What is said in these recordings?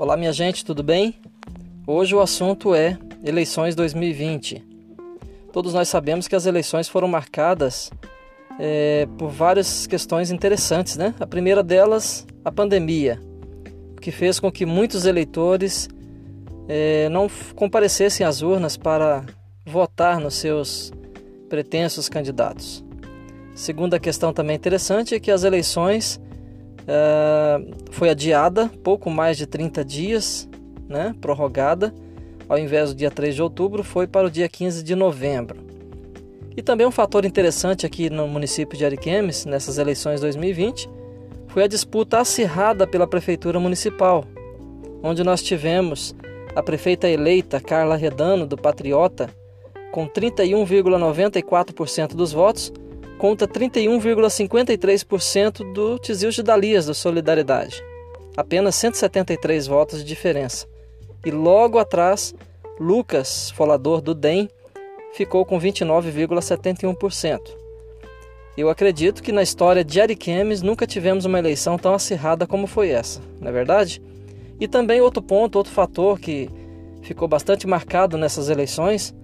Olá, minha gente, tudo bem? Hoje o assunto é eleições 2020. Todos nós sabemos que as eleições foram marcadas é, por várias questões interessantes, né? A primeira delas, a pandemia, que fez com que muitos eleitores é, não comparecessem às urnas para votar nos seus pretensos candidatos. Segunda questão também interessante é que as eleições uh, foi adiada pouco mais de 30 dias, né, prorrogada, ao invés do dia 3 de outubro, foi para o dia 15 de novembro. E também um fator interessante aqui no município de Ariquemes, nessas eleições 2020, foi a disputa acirrada pela prefeitura municipal, onde nós tivemos a prefeita eleita Carla Redano, do Patriota, com 31,94% dos votos, conta 31,53% do Tizil de Dalias do Solidariedade. Apenas 173 votos de diferença. E logo atrás, Lucas, folador do DEM, ficou com 29,71%. Eu acredito que na história de Ariquemes nunca tivemos uma eleição tão acirrada como foi essa, não é verdade? E também outro ponto, outro fator que ficou bastante marcado nessas eleições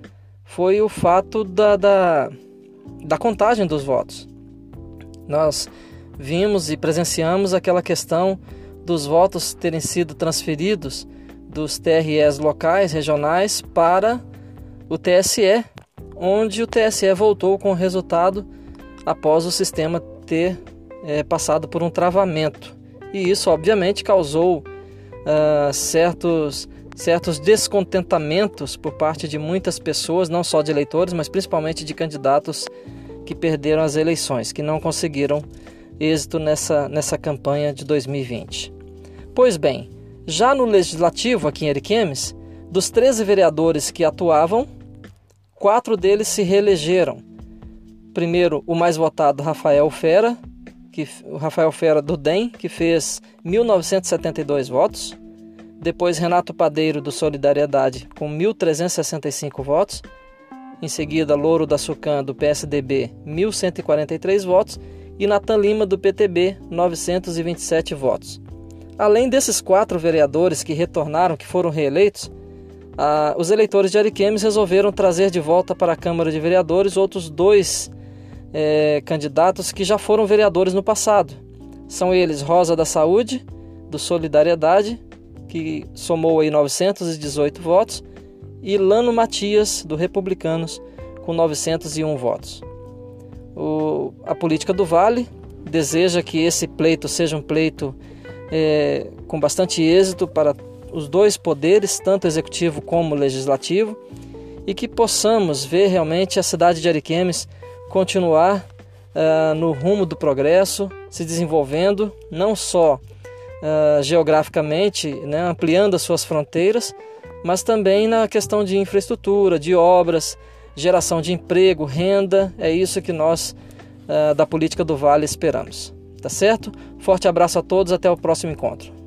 foi o fato da, da da contagem dos votos. Nós vimos e presenciamos aquela questão dos votos terem sido transferidos dos TREs locais, regionais, para o TSE, onde o TSE voltou com o resultado após o sistema ter é, passado por um travamento. E isso, obviamente, causou uh, certos, certos descontentamentos por parte de muitas pessoas, não só de eleitores, mas principalmente de candidatos que perderam as eleições, que não conseguiram êxito nessa, nessa campanha de 2020. Pois bem, já no legislativo aqui em Ariquemes, dos 13 vereadores que atuavam, quatro deles se reelegeram. Primeiro, o mais votado, Rafael Fera, que, o Rafael Fera do DEM, que fez 1.972 votos. Depois, Renato Padeiro, do Solidariedade, com 1.365 votos. Em seguida, Louro da Sucan, do PSDB, 1.143 votos. E Natan Lima, do PTB, 927 votos. Além desses quatro vereadores que retornaram, que foram reeleitos, ah, os eleitores de Ariquemes resolveram trazer de volta para a Câmara de Vereadores outros dois é, candidatos que já foram vereadores no passado. São eles Rosa da Saúde, do Solidariedade, que somou aí 918 votos, e Lano Matias, do Republicanos, com 901 votos. O, a política do Vale deseja que esse pleito seja um pleito é, com bastante êxito para os dois poderes, tanto executivo como legislativo, e que possamos ver realmente a cidade de Ariquemes continuar uh, no rumo do progresso, se desenvolvendo, não só uh, geograficamente, né, ampliando as suas fronteiras, mas também na questão de infraestrutura, de obras, geração de emprego, renda. É isso que nós uh, da política do Vale esperamos. Tá certo? Forte abraço a todos, até o próximo encontro.